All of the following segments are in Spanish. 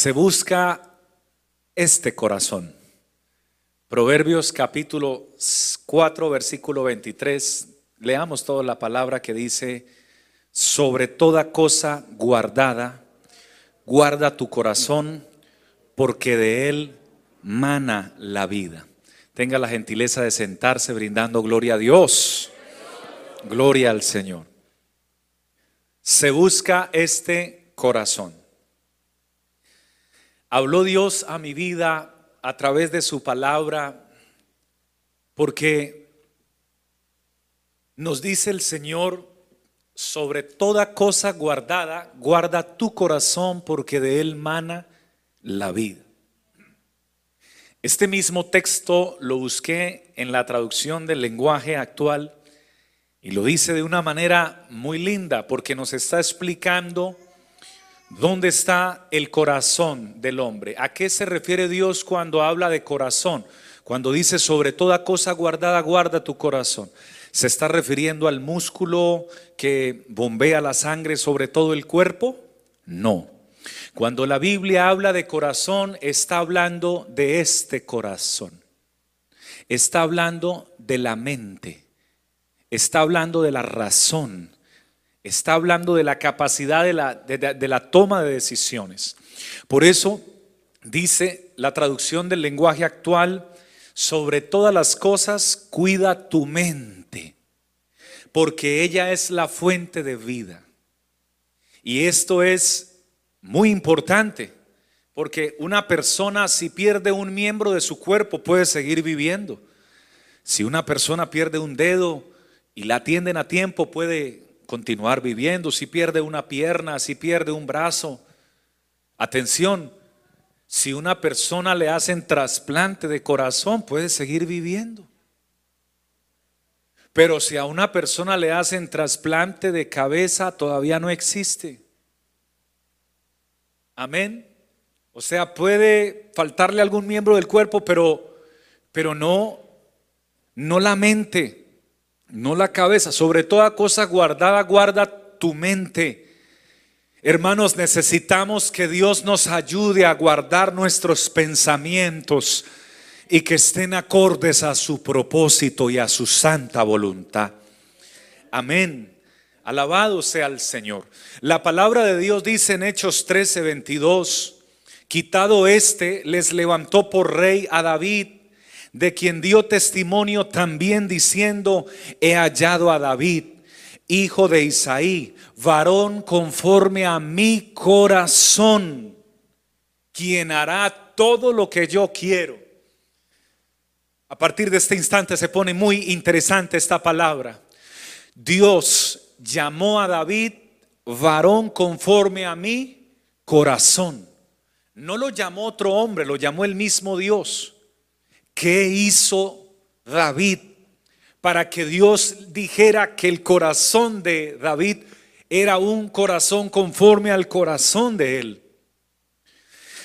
Se busca este corazón. Proverbios capítulo 4, versículo 23. Leamos toda la palabra que dice, sobre toda cosa guardada, guarda tu corazón, porque de él mana la vida. Tenga la gentileza de sentarse brindando gloria a Dios. Gloria al Señor. Se busca este corazón. Habló Dios a mi vida a través de su palabra porque nos dice el Señor sobre toda cosa guardada, guarda tu corazón porque de él mana la vida. Este mismo texto lo busqué en la traducción del lenguaje actual y lo dice de una manera muy linda porque nos está explicando dónde está el corazón del hombre. ¿A qué se refiere Dios cuando habla de corazón? Cuando dice sobre toda cosa guardada, guarda tu corazón. ¿Se está refiriendo al músculo que bombea la sangre sobre todo el cuerpo? No. Cuando la Biblia habla de corazón, está hablando de este corazón. Está hablando de la mente está hablando de la razón, está hablando de la capacidad de la, de, la toma de decisiones. Por eso dice la traducción del lenguaje actual, sobre todas las cosas cuida tu mente, porque ella es la fuente de vida. Y esto es muy importante, porque una persona si pierde un miembro de su cuerpo puede seguir viviendo. Si una persona pierde un dedo, y la atienden a tiempo, puede continuar viviendo. Si pierde una pierna, si pierde un brazo. Atención, si una persona le hacen trasplante de corazón, puede seguir viviendo. Pero si a una persona le hacen trasplante de cabeza, todavía no existe. Amén. O sea, puede faltarle algún miembro del cuerpo, pero, pero no, no la mente no la cabeza. Sobre toda cosa guardada, guarda tu mente. Hermanos, necesitamos que Dios nos ayude a guardar nuestros pensamientos y que estén acordes a su propósito y a su santa voluntad. Amén. Alabado sea el Señor. La palabra de Dios dice en Hechos 13, 22, quitado este, les levantó por rey a David de quien dio testimonio también diciendo, he hallado a David, hijo de Isaí, varón conforme a mi corazón, quien hará todo lo que yo quiero. A partir de este instante se pone muy interesante esta palabra. Dios llamó a David varón conforme a mi corazón. No lo llamó otro hombre, lo llamó el mismo Dios. ¿Qué hizo David para que Dios dijera que el corazón de David era un corazón conforme al corazón de él?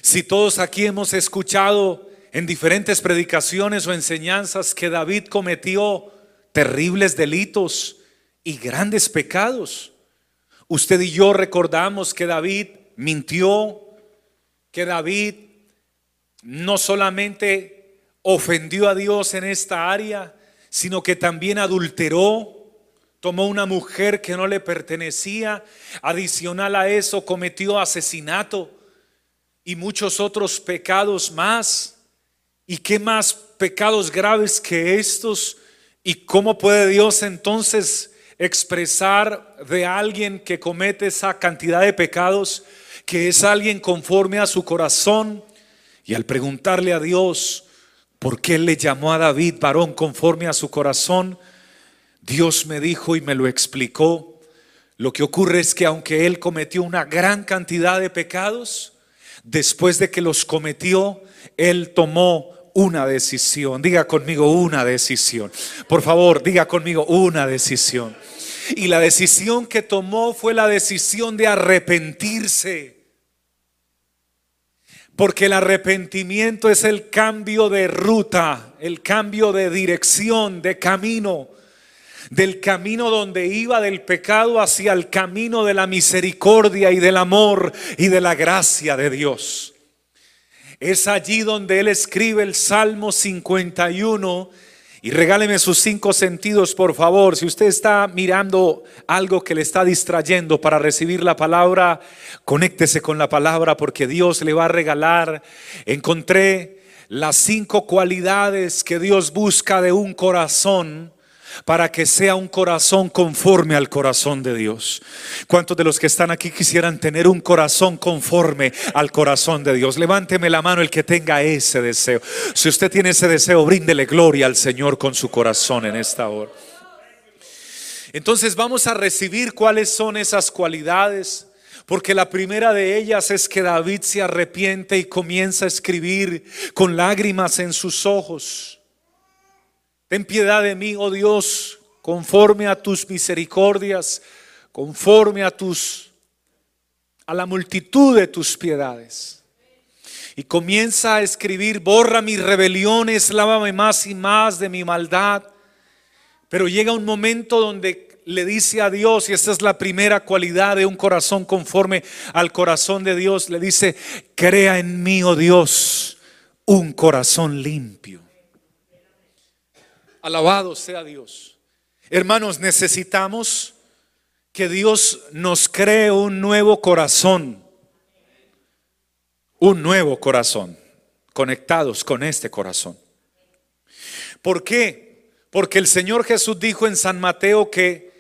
Si todos aquí hemos escuchado en diferentes predicaciones o enseñanzas que David cometió terribles delitos y grandes pecados, usted y yo recordamos que David mintió, que David no solamente ofendió a Dios en esta área, sino que también adulteró, tomó una mujer que no le pertenecía, adicional a eso cometió asesinato y muchos otros pecados más. ¿Y qué más pecados graves que estos? ¿Y cómo puede Dios entonces expresar de alguien que comete esa cantidad de pecados que es alguien conforme a su corazón? Y al preguntarle a Dios, porque Él le llamó a David varón conforme a su corazón, Dios me dijo y me lo explicó. Lo que ocurre es que aunque Él cometió una gran cantidad de pecados, después de que los cometió, Él tomó una decisión. Diga conmigo una decisión. Por favor, diga conmigo una decisión. Y la decisión que tomó fue la decisión de arrepentirse. Porque el arrepentimiento es el cambio de ruta, el cambio de dirección, de camino, del camino donde iba del pecado hacia el camino de la misericordia y del amor y de la gracia de Dios. Es allí donde él escribe el Salmo 51 y regáleme sus cinco sentidos, por favor. Si usted está mirando algo que le está distrayendo para recibir la palabra, conéctese con la palabra porque Dios le va a regalar. Encontré las cinco cualidades que Dios busca de un corazón para que sea un corazón conforme al corazón de Dios. ¿Cuántos de los que están aquí quisieran tener un corazón conforme al corazón de Dios? Levánteme la mano el que tenga ese deseo. Si usted tiene ese deseo, bríndele gloria al Señor con su corazón en esta hora. Entonces vamos a recibir cuáles son esas cualidades. Porque la primera de ellas es que David se arrepiente y comienza a escribir con lágrimas en sus ojos. Ten piedad de mí, oh Dios, conforme a tus misericordias, conforme a tus a la multitud de tus piedades. Y comienza a escribir, borra mis rebeliones, lávame más y más de mi maldad. Pero llega un momento donde le dice a Dios, y esta es la primera cualidad de un corazón conforme al corazón de Dios, le dice, crea en mí, oh Dios, un corazón limpio. Alabado sea Dios. Hermanos, necesitamos que Dios nos cree un nuevo corazón. Un nuevo corazón. Conectados con este corazón. ¿Por qué? Porque el Señor Jesús dijo en San Mateo que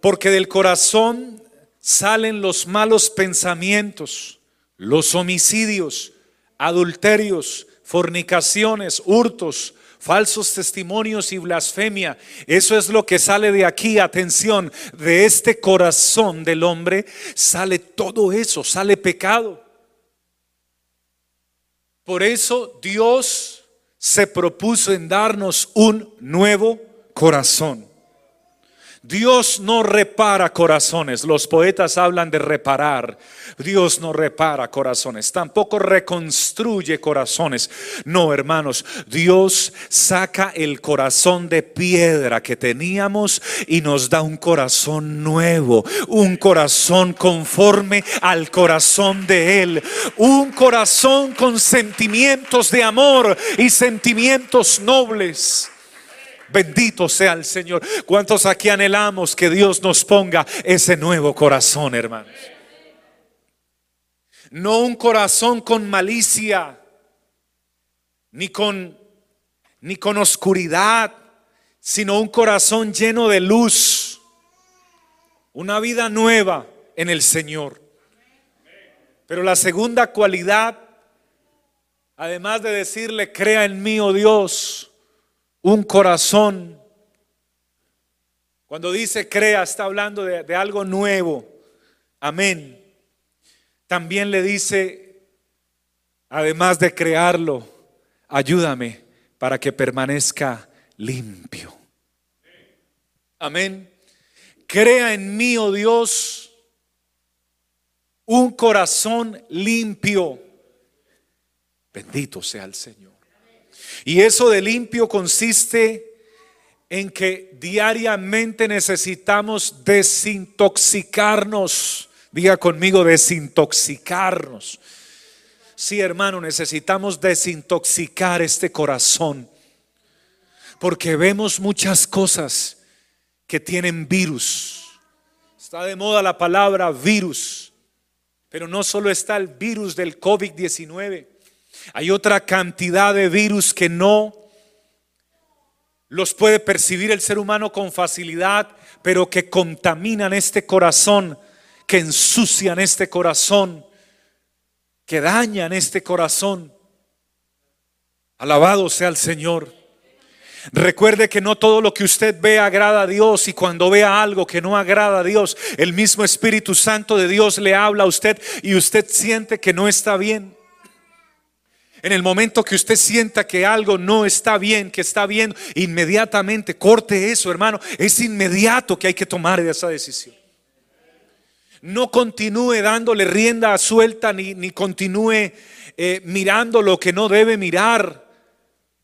porque del corazón salen los malos pensamientos, los homicidios, adulterios, fornicaciones, hurtos, falsos testimonios y blasfemia. Eso es lo que sale de aquí. Atención, de este corazón del hombre sale todo eso, sale pecado. Por eso Dios se propuso en darnos un nuevo corazón. Dios no repara corazones. Los poetas hablan de reparar. Dios no repara corazones. Tampoco reconstruye corazones. No, hermanos. Dios saca el corazón de piedra que teníamos y nos da un corazón nuevo. Un corazón conforme al corazón de Él. Un corazón con sentimientos de amor y sentimientos nobles. Bendito sea el Señor. ¿Cuántos aquí anhelamos que Dios nos ponga ese nuevo corazón, hermanos? No un corazón con malicia, ni con ni con oscuridad, sino un corazón lleno de luz. Una vida nueva en el Señor. Pero la segunda cualidad, además de decirle, crea en mí, oh Dios, un corazón. Cuando dice crea, está hablando de, algo nuevo. Amén. También le dice, además de crearlo, ayúdame para que permanezca limpio. Amén. Crea en mí, oh Dios, un corazón limpio. Bendito sea el Señor. Y eso de limpio consiste en que diariamente necesitamos desintoxicarnos. Diga conmigo, desintoxicarnos. Sí, hermano, necesitamos desintoxicar este corazón. Porque vemos muchas cosas que tienen virus. Está de moda la palabra virus. Pero no solo está el virus del COVID-19. Hay otra cantidad de virus que no los puede percibir el ser humano con facilidad, pero que contaminan este corazón, que ensucian este corazón, que dañan este corazón. Alabado sea el Señor. Recuerde que no todo lo que usted ve agrada a Dios y cuando vea algo que no agrada a Dios, el mismo Espíritu Santo de Dios le habla a usted y usted siente que no está bien. En el momento que usted sienta que algo no está bien, que está bien, inmediatamente corte eso, hermano. Es inmediato que hay que tomar esa decisión. No continúe dándole rienda suelta ni, ni continúe eh, mirando lo que no debe mirar,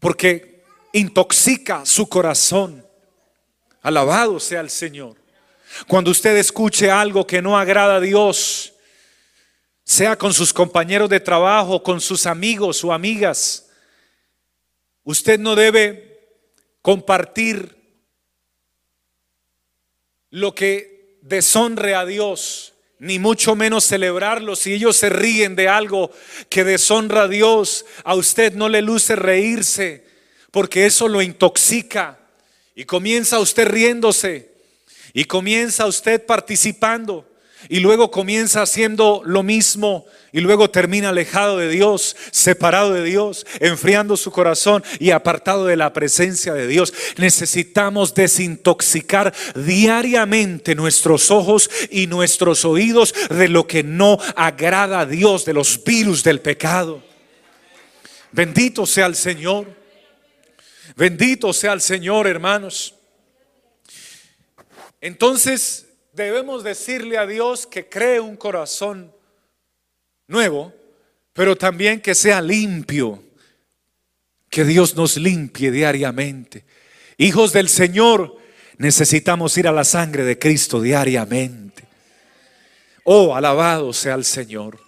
porque intoxica su corazón. Alabado sea el Señor. Cuando usted escuche algo que no agrada a Dios, sea con sus compañeros de trabajo, con sus amigos o amigas. Usted no debe compartir lo que deshonre a Dios, ni mucho menos celebrarlo. Si ellos se ríen de algo que deshonra a Dios, a usted no le luce reírse, porque eso lo intoxica. Y comienza usted riéndose, y comienza usted participando. Y luego comienza haciendo lo mismo y luego termina alejado de Dios, separado de Dios, enfriando su corazón y apartado de la presencia de Dios. Necesitamos desintoxicar diariamente nuestros ojos y nuestros oídos de lo que no agrada a Dios, de los virus del pecado. Bendito sea el Señor. Bendito sea el Señor, hermanos. Entonces, debemos decirle a Dios que cree un corazón nuevo, pero también que sea limpio. Que Dios nos limpie diariamente. Hijos del Señor, necesitamos ir a la sangre de Cristo diariamente. Oh, alabado sea el Señor.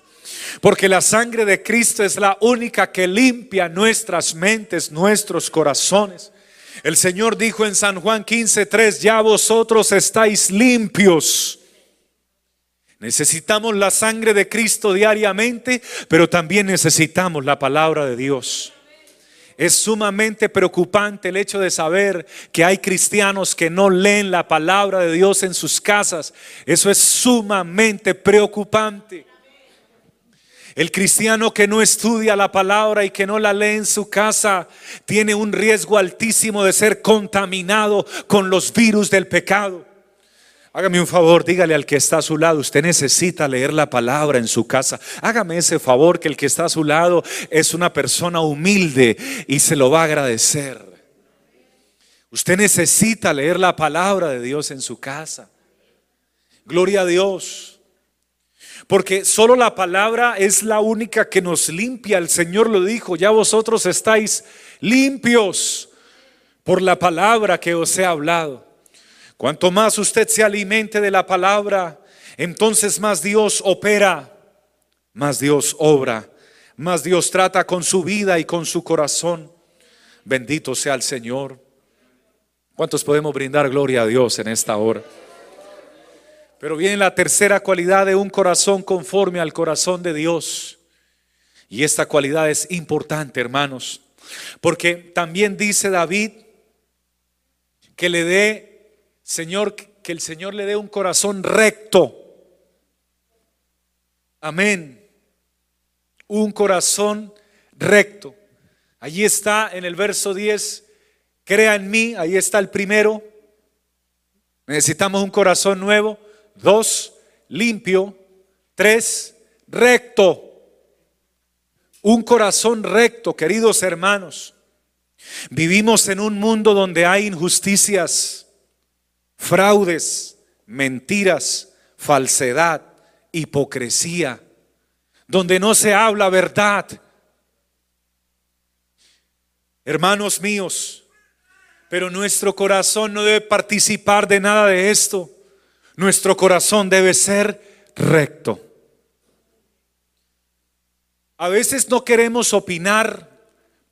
Porque la sangre de Cristo es la única que limpia nuestras mentes, nuestros corazones. El Señor dijo en San Juan 15:3, ya vosotros estáis limpios. Necesitamos la sangre de Cristo diariamente, pero también necesitamos la palabra de Dios. Es sumamente preocupante el hecho de saber que hay cristianos que no leen la palabra de Dios en sus casas. Eso es sumamente preocupante. El cristiano que no estudia la palabra y que no la lee en su casa tiene un riesgo altísimo de ser contaminado con los virus del pecado. Hágame un favor, dígale al que está a su lado, usted necesita leer la palabra en su casa. Hágame ese favor que el que está a su lado es una persona humilde y se lo va a agradecer. Usted necesita leer la palabra de Dios en su casa. Gloria a Dios. Porque solo la palabra es la única que nos limpia. El Señor lo dijo, ya vosotros estáis limpios por la palabra que os he hablado. Cuanto más usted se alimente de la palabra, entonces más Dios opera, más Dios obra, más Dios trata con su vida y con su corazón. Bendito sea el Señor. ¿Cuántos podemos brindar gloria a Dios en esta hora? Pero viene la tercera cualidad de un corazón conforme al corazón de Dios. Y esta cualidad es importante, hermanos, porque también dice David que le dé, Señor, que el Señor le dé un corazón recto. Amén. Un corazón recto. Allí está en el verso 10, crea en mí, ahí está el primero. Necesitamos un corazón nuevo. Dos, limpio. Tres, recto. Un corazón recto, queridos hermanos. Vivimos en un mundo donde hay injusticias, fraudes, mentiras, falsedad, hipocresía, donde no se habla verdad. Hermanos míos, pero nuestro corazón no debe participar de nada de esto. Nuestro corazón debe ser recto. A veces no queremos opinar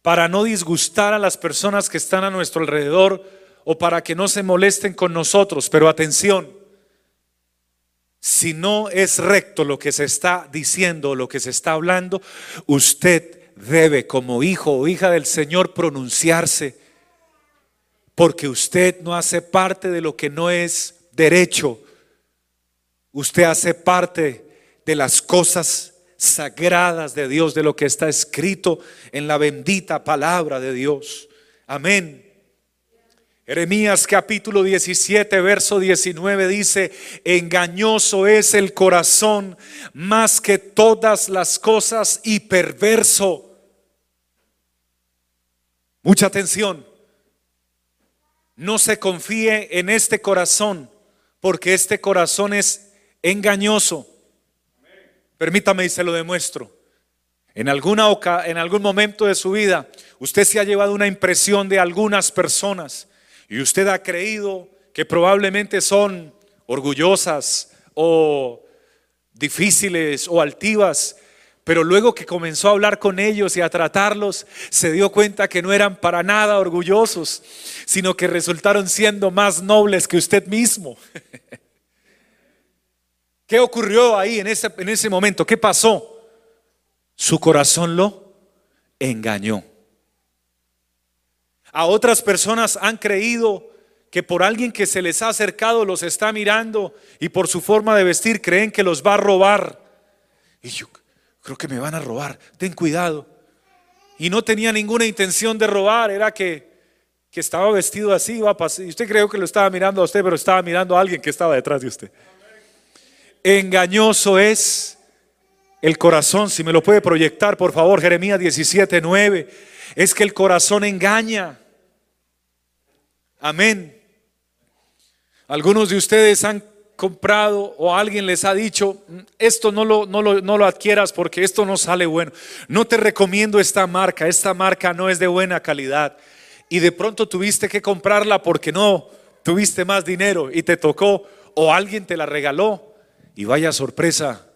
para no disgustar a las personas que están a nuestro alrededor o para que no se molesten con nosotros, pero atención, si no es recto lo que se está diciendo, lo que se está hablando, usted debe como hijo o hija del Señor pronunciarse, porque usted no hace parte de lo que no es derecho, Usted hace parte de las cosas sagradas de Dios, de lo que está escrito en la bendita palabra de Dios. Amén. Jeremías capítulo 17, verso 19 dice, engañoso es el corazón más que todas las cosas y perverso. Mucha atención. No se confíe en este corazón, porque este corazón es engañoso. Permítame y se lo demuestro. En, alguna en algún momento de su vida, usted se ha llevado una impresión de algunas personas y usted ha creído que probablemente son orgullosas o difíciles o altivas, pero luego que comenzó a hablar con ellos y a tratarlos, se dio cuenta que no eran para nada orgullosos, sino que resultaron siendo más nobles que usted mismo. ¿Qué ocurrió ahí en ese, en ese momento? ¿Qué pasó? Su corazón lo engañó. A otras personas han creído que por alguien que se les ha acercado los está mirando y por su forma de vestir creen que los va a robar. Y yo creo que me van a robar, ten cuidado. Y no tenía ninguna intención de robar, era que, que estaba vestido así, iba. Y usted creo que lo estaba mirando a usted, pero estaba mirando a alguien que estaba detrás de usted. Engañoso es el corazón, si me lo puede proyectar, por favor, Jeremías 17, 9. Es que el corazón engaña. Amén. Algunos de ustedes han comprado o alguien les ha dicho, esto no lo, no, lo, no lo adquieras porque esto no sale bueno. No te recomiendo esta marca, esta marca no es de buena calidad. Y de pronto tuviste que comprarla porque no tuviste más dinero y te tocó o alguien te la regaló. Y vaya sorpresa,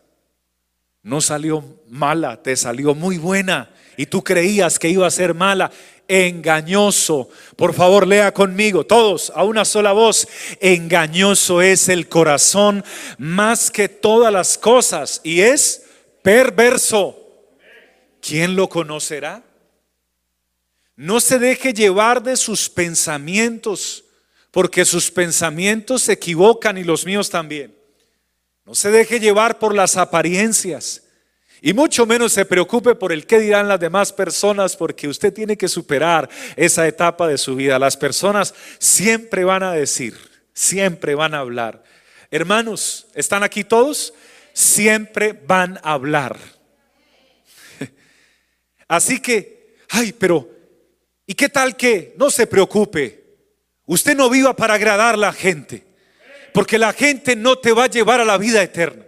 no salió mala, te salió muy buena. Y tú creías que iba a ser mala engañoso. Por favor, lea conmigo, todos, a una sola voz. Engañoso es el corazón más que todas las cosas y es perverso. ¿Quién lo conocerá? No se deje llevar de sus pensamientos, porque sus pensamientos se equivocan y los míos también. No se deje llevar por las apariencias. Y mucho menos se preocupe por el qué dirán las demás personas, porque usted tiene que superar esa etapa de su vida. Las personas siempre van a decir, siempre van a hablar. Hermanos, ¿están aquí todos? Siempre van a hablar. Así que, ay, pero, ¿y qué tal que no se preocupe? Usted no viva para agradar a la gente, porque la gente no te va a llevar a la vida eterna.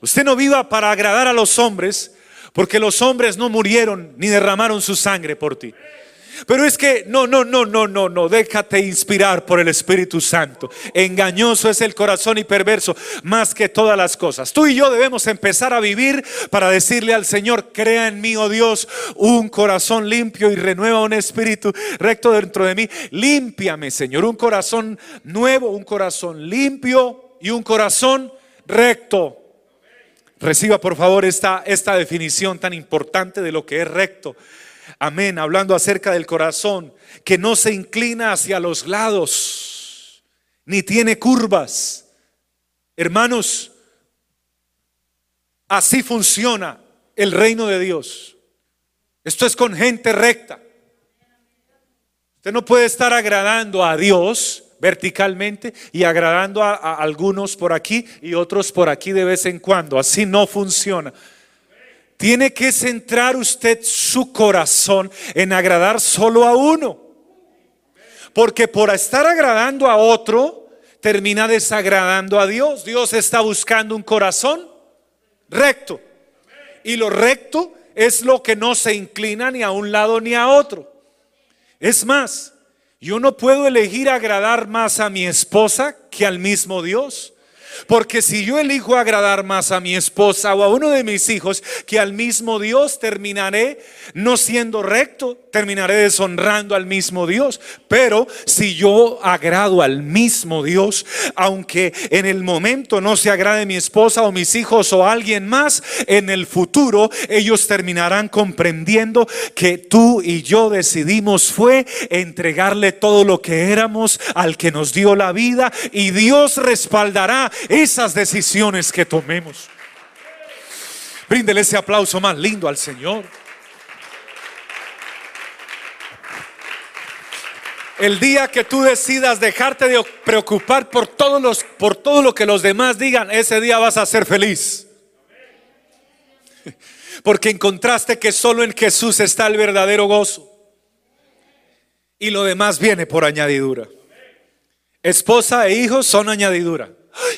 Usted no viva para agradar a los hombres, porque los hombres no murieron ni derramaron su sangre por ti. Pero es que no, no, no, no, no, no, déjate inspirar por el Espíritu Santo. Engañoso es el corazón y perverso más que todas las cosas. Tú y yo debemos empezar a vivir para decirle al Señor, crea en mí, oh Dios, un corazón limpio y renueva un espíritu recto dentro de mí. Límpiame, Señor, un corazón nuevo, un corazón limpio y un corazón recto. Reciba por favor esta, esta definición tan importante de lo que es recto. Amén, hablando acerca del corazón, que no se inclina hacia los lados, ni tiene curvas. Hermanos, así funciona el reino de Dios. Esto es con gente recta. Usted no puede estar agradando a Dios verticalmente y agradando a, algunos por aquí y otros por aquí de vez en cuando. Así no funciona. Tiene que centrar usted su corazón en agradar solo a uno. Porque por estar agradando a otro, termina desagradando a Dios. Dios está buscando un corazón recto. Y lo recto es lo que no se inclina ni a un lado ni a otro. Es más, yo no puedo elegir agradar más a mi esposa que al mismo Dios. Porque si yo elijo agradar más a mi esposa o a uno de mis hijos que al mismo Dios, terminaré no siendo recto, terminaré deshonrando al mismo Dios. Pero si yo agrado al mismo Dios, aunque en el momento no se agrade mi esposa o mis hijos o alguien más, en el futuro ellos terminarán comprendiendo que tú y yo decidimos fue entregarle todo lo que éramos al que nos dio la vida y Dios respaldará esas decisiones que tomemos. Bríndele ese aplauso más lindo al Señor. El día que tú decidas dejarte de preocupar por, todos los, por todo lo que los demás digan, ese día vas a ser feliz. Porque encontraste que solo en Jesús está el verdadero gozo. Y lo demás viene por añadidura. Esposa e hijos son añadidura.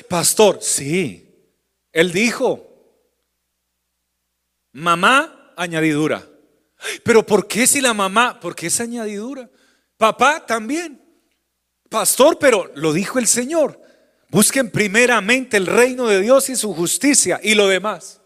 Pastor, sí. Él dijo. Mamá, añadidura. Pero ¿por qué si la mamá? Porque es añadidura. Papá también. Pastor, pero lo dijo el Señor. Busquen primeramente el reino de Dios y su justicia y lo demás.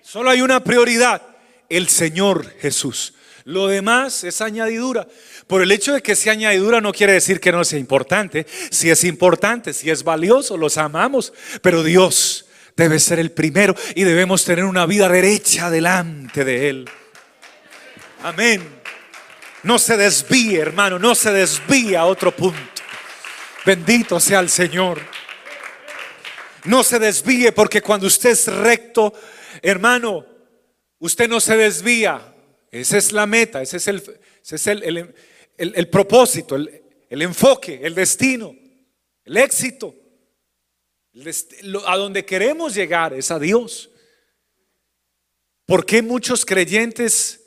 Solo hay una prioridad, el Señor Jesús. Lo demás es añadidura. Por el hecho de que sea añadidura no quiere decir que no sea importante. Si es importante, si es valioso, los amamos. Pero Dios debe ser el primero y debemos tener una vida derecha delante de Él. Amén. No se desvíe, hermano, no se desvíe a otro punto. Bendito sea el Señor. No se desvíe porque cuando usted es recto, hermano, usted no se desvía. Esa es la meta, ese es el, es el, propósito, el, enfoque, el destino, el éxito. a donde queremos llegar es a Dios. ¿Por qué muchos creyentes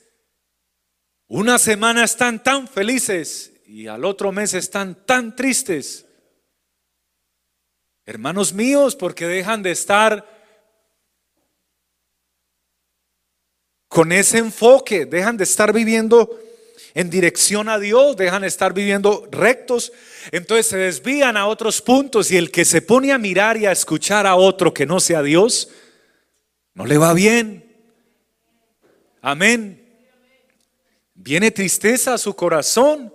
una semana están tan felices y al otro mes están tan tristes? Hermanos míos, porque dejan de estar con ese enfoque, dejan de estar viviendo en dirección a Dios, dejan de estar viviendo rectos, entonces se desvían a otros puntos y el que se pone a mirar y a escuchar a otro que no sea Dios, no le va bien. Amén. Viene tristeza a su corazón.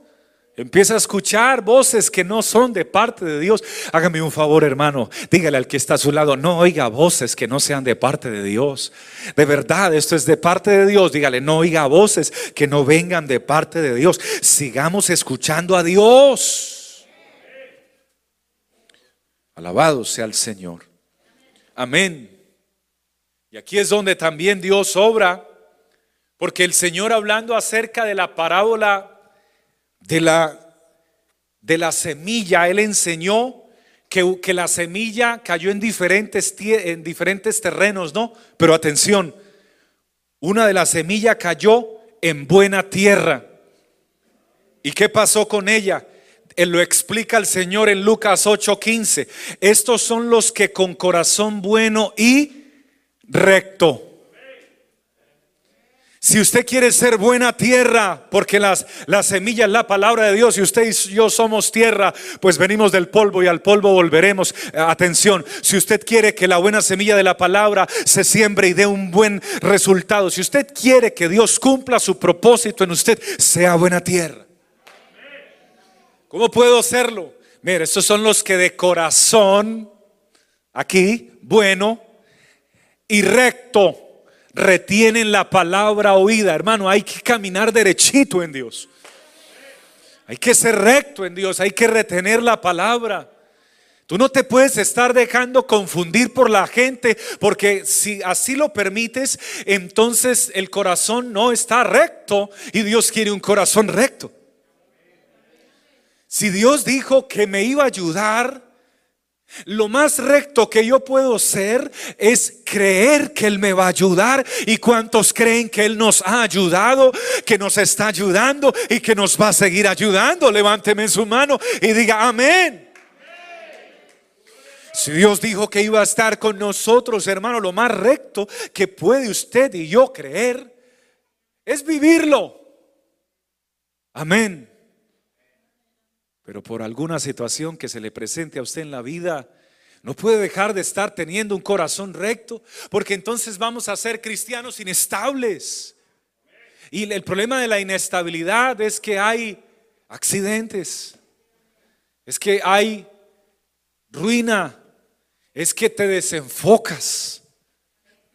Empieza a escuchar voces que no son de parte de Dios. Hágame un favor, hermano. Dígale al que está a su lado, no oiga voces que no sean de parte de Dios. De verdad, esto es de parte de Dios. Dígale, no oiga voces que no vengan de parte de Dios. Sigamos escuchando a Dios. Alabado sea el Señor. Amén. Y aquí es donde también Dios obra, porque el Señor hablando acerca de la parábola de la, de la semilla, Él enseñó que, que, la semilla cayó en diferentes, en diferentes terrenos, ¿no? Pero atención, una de las semillas cayó en buena tierra. ¿Y qué pasó con ella? Él lo explica el Señor en Lucas 8:15. Estos son los que con corazón bueno y recto si usted quiere ser buena tierra, porque las, la semilla es la palabra de Dios y usted y yo somos tierra, pues venimos del polvo y al polvo volveremos. Eh, atención, si usted quiere que la buena semilla de la palabra se siembre y dé un buen resultado, si usted quiere que Dios cumpla su propósito en usted, sea buena tierra. ¿Cómo puedo hacerlo? Mire, estos son los que de corazón, aquí, bueno y recto retienen la palabra oída. Hermano, hay que caminar derechito en Dios. Hay que ser recto en Dios, hay que retener la palabra. Tú no te puedes estar dejando confundir por la gente, porque si así lo permites, entonces el corazón no está recto y Dios quiere un corazón recto. Si Dios dijo que me iba a ayudar, lo más recto que yo puedo ser es creer que Él me va a ayudar. ¿Y cuántos creen que Él nos ha ayudado, que nos está ayudando y que nos va a seguir ayudando? Levánteme su mano y diga amén. Si Dios dijo que iba a estar con nosotros, hermano, lo más recto que puede usted y yo creer es vivirlo. Amén. Pero por alguna situación que se le presente a usted en la vida, no puede dejar de estar teniendo un corazón recto, porque entonces vamos a ser cristianos inestables. Y el problema de la inestabilidad es que hay accidentes, es que hay ruina, es que te desenfocas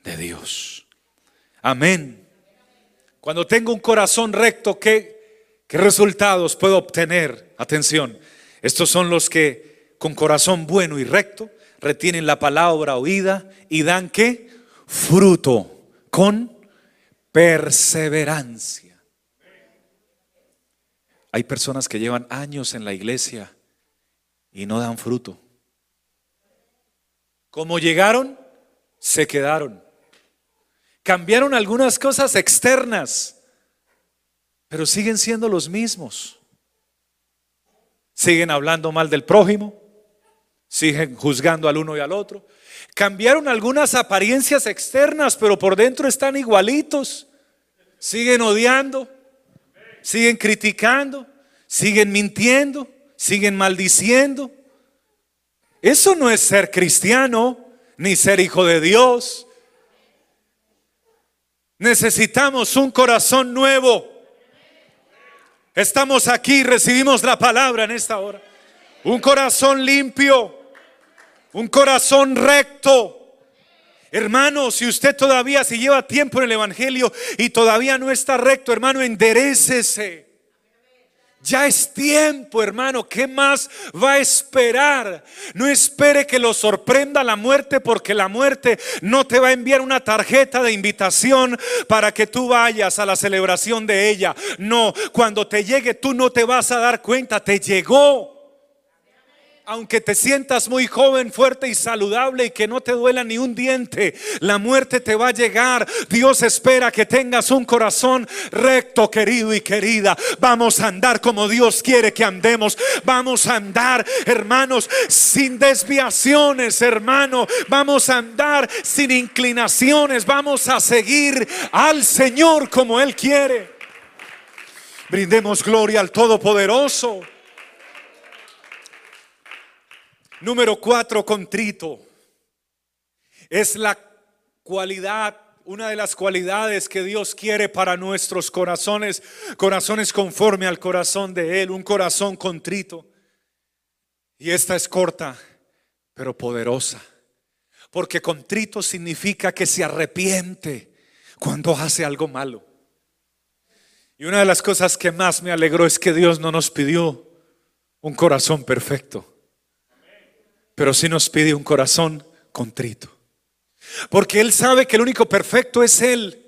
de Dios. Amén. Cuando tengo un corazón recto, ¿qué, ¿Qué resultados puedo obtener? Atención, estos son los que con corazón bueno y recto retienen la palabra oída y dan qué? Fruto con perseverancia. Hay personas que llevan años en la iglesia y no dan fruto. Como llegaron, se quedaron. Cambiaron algunas cosas externas pero siguen siendo los mismos. Siguen hablando mal del prójimo, siguen juzgando al uno y al otro. Cambiaron algunas apariencias externas, pero por dentro están igualitos. Siguen odiando, siguen criticando, siguen mintiendo, siguen maldiciendo. Eso no es ser cristiano, ni ser hijo de Dios. Necesitamos un corazón nuevo. Estamos aquí, recibimos la palabra en esta hora. Un corazón limpio, un corazón recto. Hermano, si usted todavía, si lleva tiempo en el Evangelio y todavía no está recto, hermano, enderecese. Ya es tiempo, hermano. ¿Qué más va a esperar? No espere que lo sorprenda la muerte porque la muerte no te va a enviar una tarjeta de invitación para que tú vayas a la celebración de ella. No, cuando te llegue tú no te vas a dar cuenta, te llegó aunque te sientas muy joven, fuerte y saludable y que no te duela ni un diente, la muerte te va a llegar. Dios espera que tengas un corazón recto, querido y querida. Vamos a andar como Dios quiere que andemos. Vamos a andar, hermanos, sin desviaciones, hermano. Vamos a andar sin inclinaciones. Vamos a seguir al Señor como Él quiere. Brindemos gloria al Todopoderoso. Número cuatro, contrito. Es la cualidad, una de las cualidades que Dios quiere para nuestros corazones, corazones conforme al corazón de Él, un corazón contrito. Y esta es corta, pero poderosa. Porque contrito significa que se arrepiente cuando hace algo malo. Y una de las cosas que más me alegró es que Dios no nos pidió un corazón perfecto pero sí nos pide un corazón contrito. Porque Él sabe que el único perfecto es Él.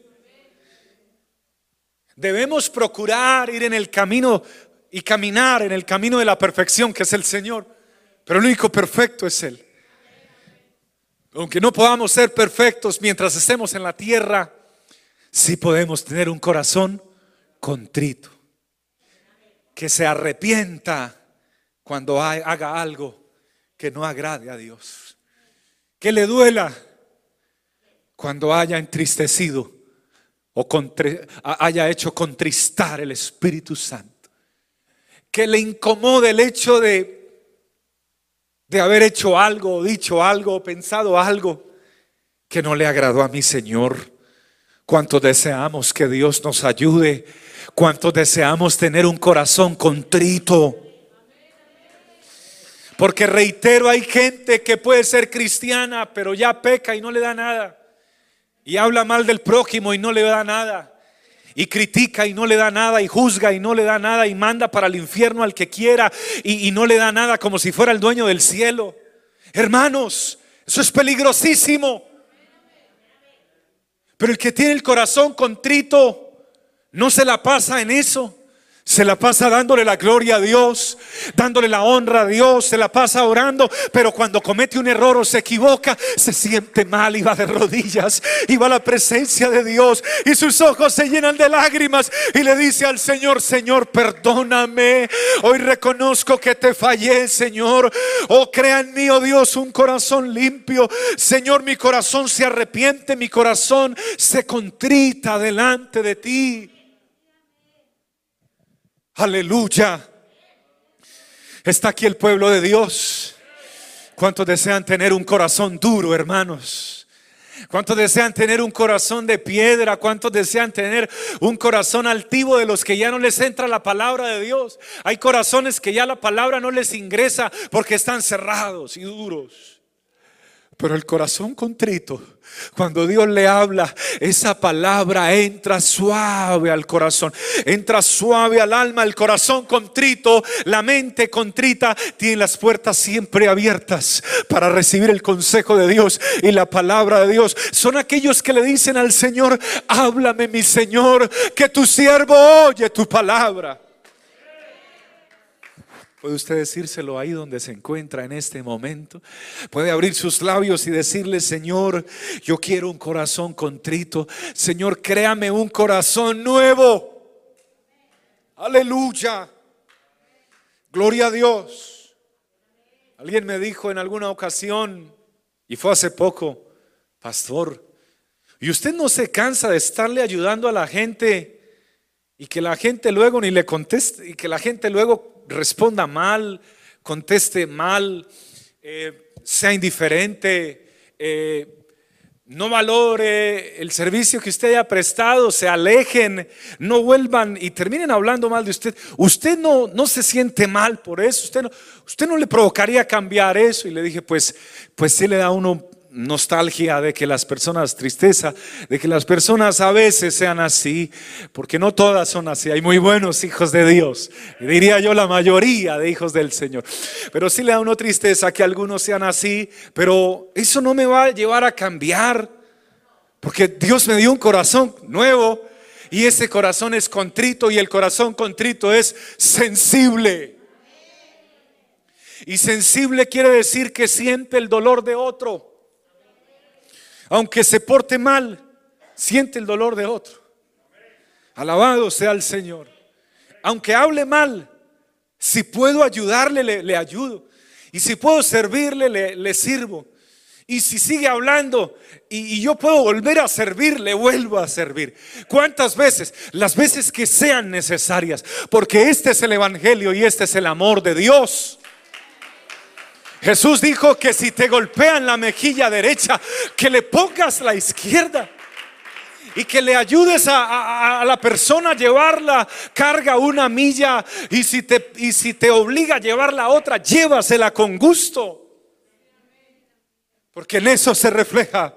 Debemos procurar ir en el camino y caminar en el camino de la perfección que es el Señor. Pero el único perfecto es Él. Aunque no podamos ser perfectos mientras estemos en la tierra, sí podemos tener un corazón contrito. Que se arrepienta cuando haga algo que no agrade a Dios. Que le duela cuando haya entristecido o haya hecho contristar el Espíritu Santo. Que le incomode el hecho de, de haber hecho algo, dicho algo, pensado algo que no le agradó a mi Señor. Cuánto deseamos que Dios nos ayude. Cuánto deseamos tener un corazón contrito porque reitero, hay gente que puede ser cristiana, pero ya peca y no le da nada. Y habla mal del prójimo y no le da nada. Y critica y no le da nada. Y juzga y no le da nada. Y manda para el infierno al que quiera. Y, no le da nada como si fuera el dueño del cielo. Hermanos, eso es peligrosísimo. Pero el que tiene el corazón contrito no se la pasa en eso. Se la pasa dándole la gloria a Dios, dándole la honra a Dios, se la pasa orando, pero cuando comete un error o se equivoca, se siente mal y va de rodillas y va a la presencia de Dios y sus ojos se llenan de lágrimas y le dice al Señor, Señor, perdóname, hoy reconozco que te fallé, Señor, oh crea en mí, oh Dios, un corazón limpio, Señor, mi corazón se arrepiente, mi corazón se contrita delante de ti. Aleluya. Está aquí el pueblo de Dios. ¿Cuántos desean tener un corazón duro, hermanos? ¿Cuántos desean tener un corazón de piedra? ¿Cuántos desean tener un corazón altivo de los que ya no les entra la palabra de Dios? Hay corazones que ya la palabra no les ingresa porque están cerrados y duros. Pero el corazón contrito cuando Dios le habla, esa palabra entra suave al corazón, entra suave al alma, el corazón contrito, la mente contrita, tiene las puertas siempre abiertas para recibir el consejo de Dios y la palabra de Dios. Son aquellos que le dicen al Señor, háblame mi Señor, que tu siervo oye tu palabra. Puede usted decírselo ahí donde se encuentra en este momento. Puede abrir sus labios y decirle, Señor, yo quiero un corazón contrito. Señor, créame un corazón nuevo. Aleluya. Gloria a Dios. Alguien me dijo en alguna ocasión, y fue hace poco, pastor, y usted no se cansa de estarle ayudando a la gente y que la gente luego ni le conteste y que la gente luego responda mal, conteste mal. Eh, sea indiferente, eh, no valore el servicio que usted haya prestado, se alejen, no vuelvan y terminen hablando mal de usted. Usted no, no se siente mal por eso, usted no, usted no le provocaría cambiar eso. Y le dije, pues, pues sí le da uno nostalgia de que las personas, tristeza, de que las personas a veces sean así, porque no todas son así, hay muy buenos hijos de Dios, diría yo la mayoría de hijos del Señor, pero sí le da uno tristeza que algunos sean así, pero eso no me va a llevar a cambiar, porque Dios me dio un corazón nuevo y ese corazón es contrito y el corazón contrito es sensible. Y sensible quiere decir que siente el dolor de otro. Aunque se porte mal, siente el dolor de otro. Alabado sea el Señor. Aunque hable mal, si puedo ayudarle, le, ayudo. Y si puedo servirle, le, sirvo. Y si sigue hablando y, y, yo puedo volver a servir, le vuelvo a servir. ¿Cuántas veces? Las veces que sean necesarias. Porque este es el Evangelio y este es el amor de Dios. Jesús dijo que si te golpean la mejilla derecha, que le pongas la izquierda y que le ayudes a, la persona a llevar la carga una milla y si, te, y si te obliga a llevar la otra, llévasela con gusto. Porque en eso se refleja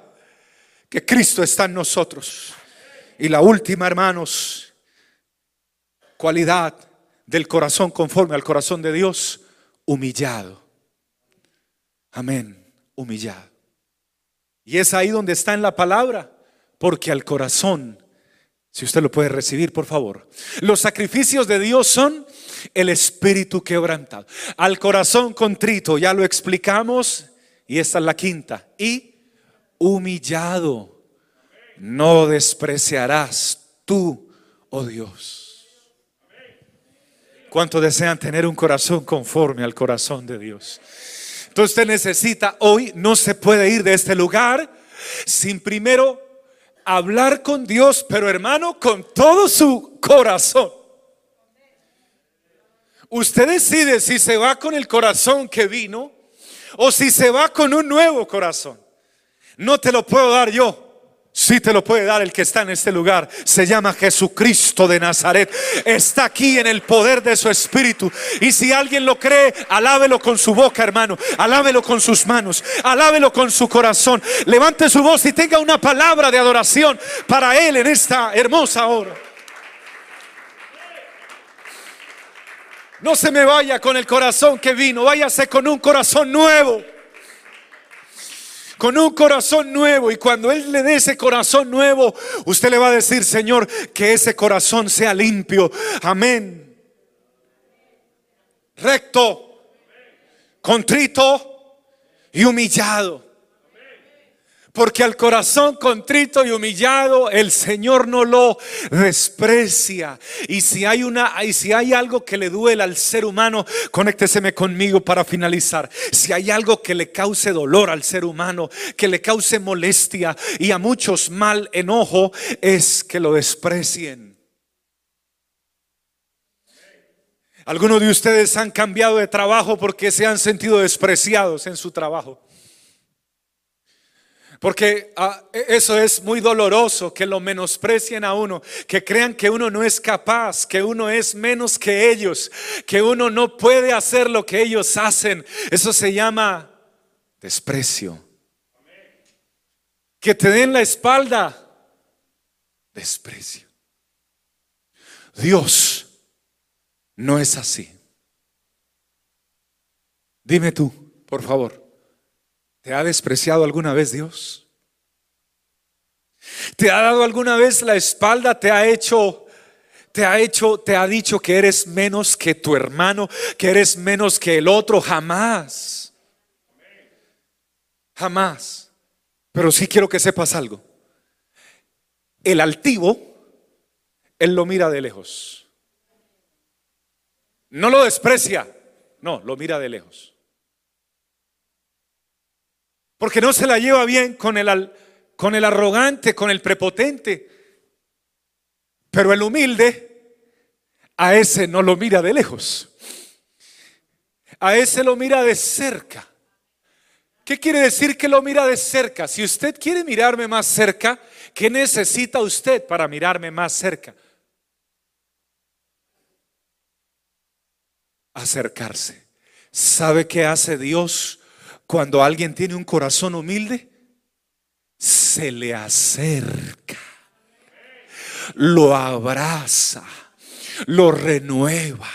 que Cristo está en nosotros. Y la última, hermanos, cualidad del corazón conforme al corazón de Dios, humillado. Amén, humillado. Y es ahí donde está en la palabra, porque al corazón, si usted lo puede recibir, por favor, los sacrificios de Dios son el espíritu quebrantado. Al corazón contrito, ya lo explicamos, y esta es la quinta, y humillado, no despreciarás tú, oh Dios. ¿Cuánto desean tener un corazón conforme al corazón de Dios? Entonces necesita hoy, no se puede ir de este lugar sin primero hablar con Dios, pero hermano, con todo su corazón. Usted decide si se va con el corazón que vino o si se va con un nuevo corazón. No te lo puedo dar yo. Si te lo puede dar el que está en este lugar. Se llama Jesucristo de Nazaret. Está aquí en el poder de su espíritu. Y si alguien lo cree, alábelo con su boca, hermano. Alábelo con sus manos. Alábelo con su corazón. Levante su voz y tenga una palabra de adoración para él en esta hermosa hora. No se me vaya con el corazón que vino. Váyase con un corazón nuevo con un corazón nuevo. Y cuando Él le dé ese corazón nuevo, usted le va a decir, Señor, que ese corazón sea limpio. Amén. Recto, contrito y humillado. Porque al corazón contrito y humillado el Señor no lo desprecia. Y si hay una y si hay algo que le duele al ser humano, conécteseme conmigo para finalizar. Si hay algo que le cause dolor al ser humano, que le cause molestia y a muchos mal enojo, es que lo desprecien. Algunos de ustedes han cambiado de trabajo porque se han sentido despreciados en su trabajo. Porque ah, e, eso es muy doloroso, que lo menosprecien a uno, que crean que uno no es capaz, que uno es menos que ellos, que uno no puede hacer lo que ellos hacen. Eso se llama desprecio. Que te den la espalda, desprecio. Dios no es así. Dime tú, por favor. ¿Te ha despreciado alguna vez Dios? ¿Te ha dado alguna vez la espalda? ¿Te ha hecho te ha hecho, te ha dicho que eres menos que tu hermano, que eres menos que el otro? Jamás. Jamás. Pero sí quiero que sepas algo. El altivo, él lo mira de lejos. No lo desprecia, no, lo mira de lejos. Porque no se la lleva bien con el, con el arrogante, con el prepotente. Pero el humilde, a ese no lo mira de lejos. A ese lo mira de cerca. ¿Qué quiere decir que lo mira de cerca? Si usted quiere mirarme más cerca, ¿qué necesita usted para mirarme más cerca? Acercarse. ¿Sabe qué hace Dios cuando alguien tiene un corazón humilde? Se le acerca, lo abraza, lo renueva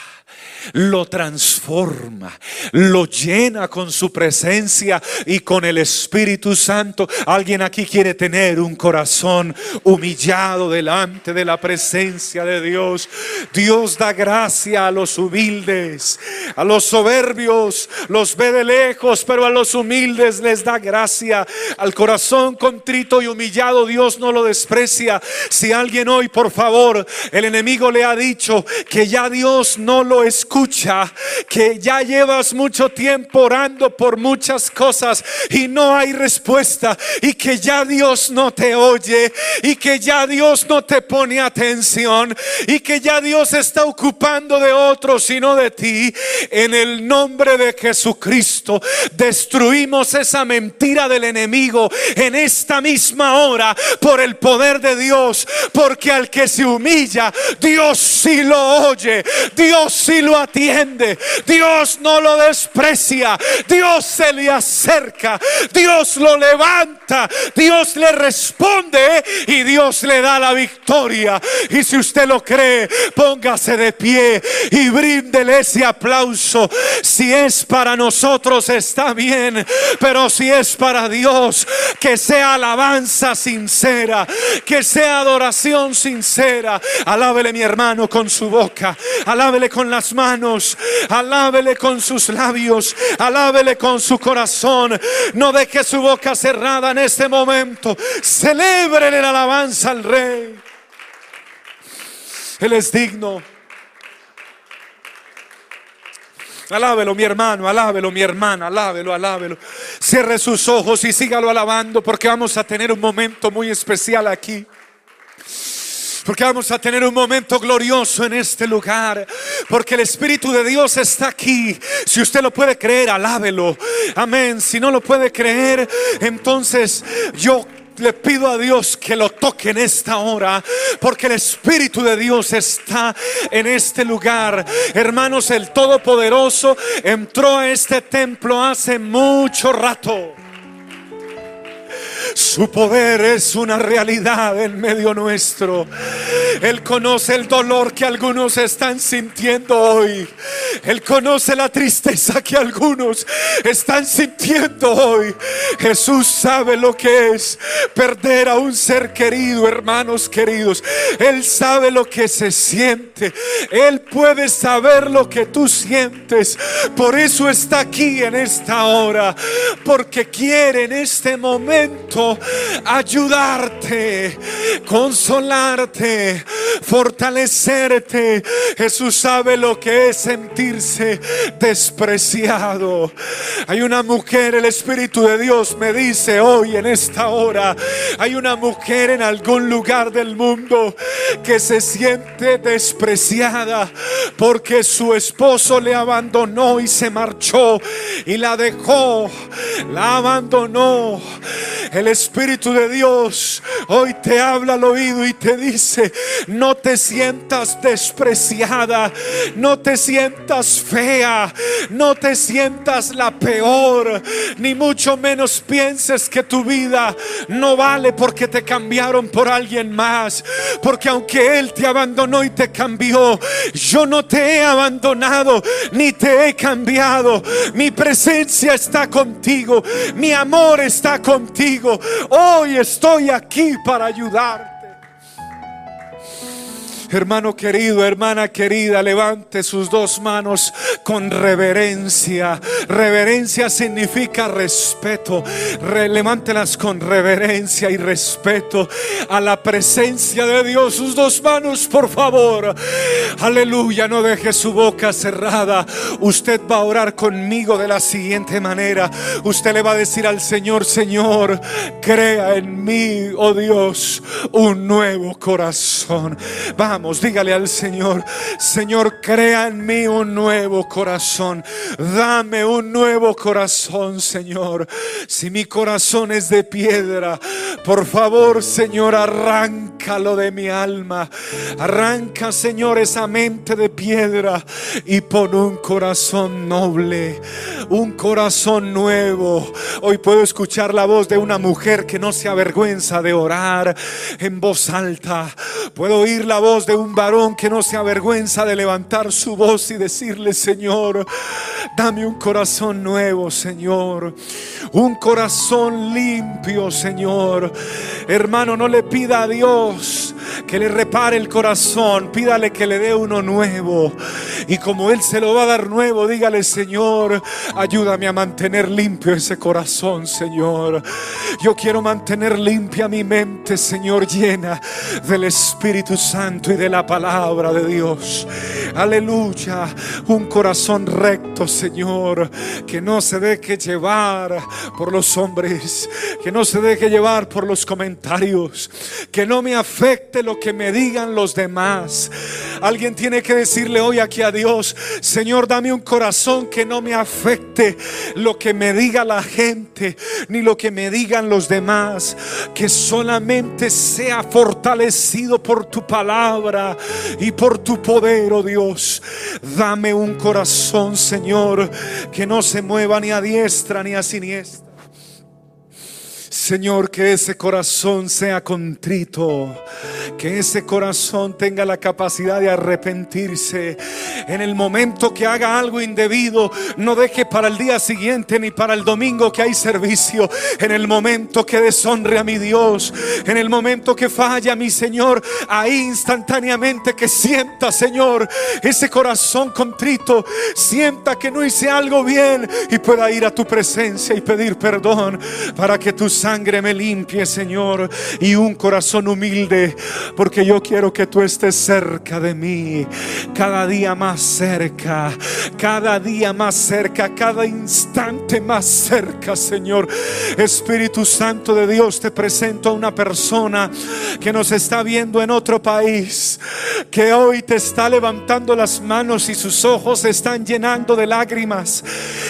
lo transforma, lo llena con su presencia y con el Espíritu Santo. Alguien aquí quiere tener un corazón humillado delante de la presencia de Dios. Dios da gracia a los humildes, a los soberbios los ve de lejos, pero a los humildes les da gracia. Al corazón contrito y humillado Dios no lo desprecia. Si alguien hoy, por favor, el enemigo le ha dicho que ya Dios no lo escucha, escucha que ya llevas mucho tiempo orando por muchas cosas y no hay respuesta y que ya Dios no te oye y que ya Dios no te pone atención y que ya Dios está ocupando de otros y no de ti. En el nombre de Jesucristo destruimos esa mentira del enemigo en esta misma hora por el poder de Dios, porque al que se humilla, Dios sí lo oye, Dios sí lo atiende, Dios no lo desprecia, Dios se le acerca, Dios lo levanta, Dios le responde y Dios le da la victoria. Y si usted lo cree, póngase de pie y bríndele ese aplauso. Si es para nosotros está bien, pero si es para Dios, que sea alabanza sincera, que sea adoración sincera. Alábele mi hermano con su boca, alábele con las manos alábele con sus labios, alábele con su corazón. No deje su boca cerrada en este momento. Celebre la alabanza al Rey. Él es digno. Alábelo, mi hermano, alábelo, mi hermana, alábelo, alábelo. Cierre sus ojos y sígalo alabando porque vamos a tener un momento muy especial aquí. Porque vamos a tener un momento glorioso en este lugar. Porque el Espíritu de Dios está aquí. Si usted lo puede creer, alábelo. Amén. Si no lo puede creer, entonces yo le pido a Dios que lo toque en esta hora, porque el Espíritu de Dios está en este lugar. Hermanos, el Todopoderoso entró a este templo hace mucho rato. Su poder es una realidad en medio nuestro. Él conoce el dolor que algunos están sintiendo hoy. Él conoce la tristeza que algunos están sintiendo hoy. Jesús sabe lo que es perder a un ser querido, hermanos queridos. Él sabe lo que se siente. Él puede saber lo que tú sientes. Por eso está aquí en esta hora. Porque quiere en este momento ayudarte, consolarte, fortalecerte. Jesús sabe lo que es sentirse despreciado. Hay una mujer, el Espíritu de Dios me dice hoy en esta hora, hay una mujer en algún lugar del mundo que se siente despreciada porque su esposo le abandonó y se marchó y la dejó, la abandonó. El Espíritu de Dios hoy te habla al oído y te dice, no te sientas despreciada, no te sientas fea, no te sientas la peor, ni mucho menos pienses que tu vida no vale porque te cambiaron por alguien más, porque aunque Él te abandonó y te cambió, yo no te he abandonado ni te he cambiado, mi presencia está contigo, mi amor está contigo, hoy estoy aquí para ayudar. Hermano querido, hermana querida, levante sus dos manos con reverencia. Reverencia significa respeto. levántelas con reverencia y respeto a la presencia de Dios. Sus dos manos, por favor. Aleluya, no deje su boca cerrada. Usted va a orar conmigo de la siguiente manera. Usted le va a decir al Señor, Señor, crea en mí, oh Dios, un nuevo corazón. Vamos Dígale al Señor, Señor, crea en mí un nuevo corazón. Dame un nuevo corazón, Señor. Si mi corazón es de piedra, por favor, Señor, arráncalo de mi alma. Arranca, Señor, esa mente de piedra y pon un corazón noble, un corazón nuevo. Hoy puedo escuchar la voz de una mujer que no se avergüenza de orar en voz alta. Puedo oír la voz de un varón que no se avergüenza de levantar su voz y decirle, Señor, dame un corazón nuevo, Señor. Un corazón limpio, Señor. Hermano, no le pida a Dios que le repare el corazón, pídale que le dé uno nuevo. Y como Él se lo va a dar nuevo, dígale, Señor, ayúdame a mantener limpio ese corazón, Señor. Yo quiero mantener limpia mi mente, Señor, llena del Espíritu Santo de la palabra de Dios. Aleluya. Un corazón recto, Señor, que no se deje llevar por los hombres, que no se deje llevar por los comentarios, que no me afecte lo que me digan los demás. Alguien tiene que decirle hoy aquí a Dios, Señor, dame un corazón que no me afecte lo que me diga la gente, ni lo que me digan los demás, que solamente sea fortalecido por tu palabra y por tu poder, oh Dios. Dame un corazón, Señor, que no se mueva ni a diestra ni a siniestra. Señor, que ese corazón sea contrito, que ese corazón tenga la capacidad de arrepentirse. En el momento que haga algo indebido, no deje para el día siguiente ni para el domingo que hay servicio. En el momento que deshonre a mi Dios, en el momento que falla mi Señor, ahí instantáneamente que sienta, Señor, ese corazón contrito, sienta que no hice algo bien y pueda ir a tu presencia y pedir perdón para que tu sangre sangre me limpie, Señor, y un corazón humilde, porque yo quiero que tú estés cerca de mí, cada día más cerca, cada día más cerca, cada instante más cerca, Señor. Espíritu Santo de Dios, te presento a una persona que nos está viendo en otro país, que hoy te está levantando las manos y sus ojos están llenando de lágrimas.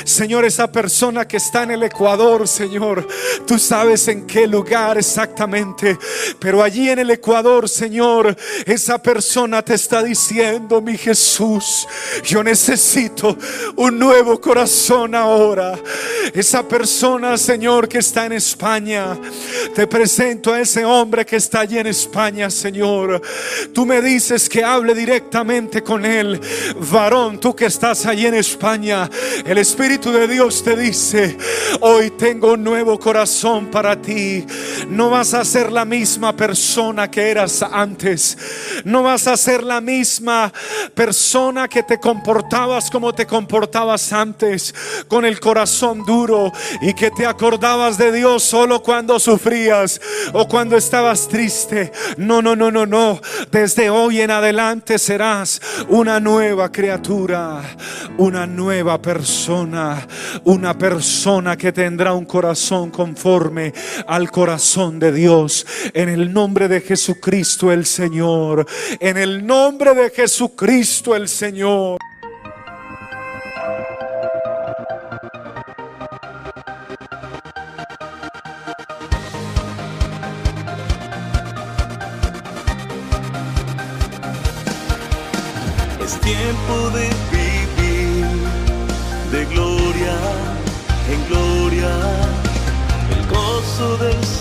Señor, esa persona que está en el Ecuador, Señor, tú sabes en qué lugar exactamente, pero allí en el Ecuador, Señor, esa persona te está diciendo, mi Jesús, yo necesito un nuevo corazón ahora. Esa persona, Señor, que está en España, te presento a ese hombre que está allí en España, Señor. Tú me dices que hable directamente con él. Varón, tú que estás allí en España, el Espíritu de Dios te dice, hoy tengo un nuevo corazón para ti. No vas a ser la misma persona que eras antes. No vas a ser la misma persona que te comportabas como te comportabas antes, con el corazón duro y que te acordabas de Dios solo cuando sufrías o cuando estabas triste. No, no, no, no, no. Desde hoy en adelante serás una nueva criatura, una nueva persona, una persona que tendrá un corazón conforme al corazón de Dios. En el nombre de Jesucristo el Señor. En el nombre de Jesucristo el Señor. Es tiempo de de gloria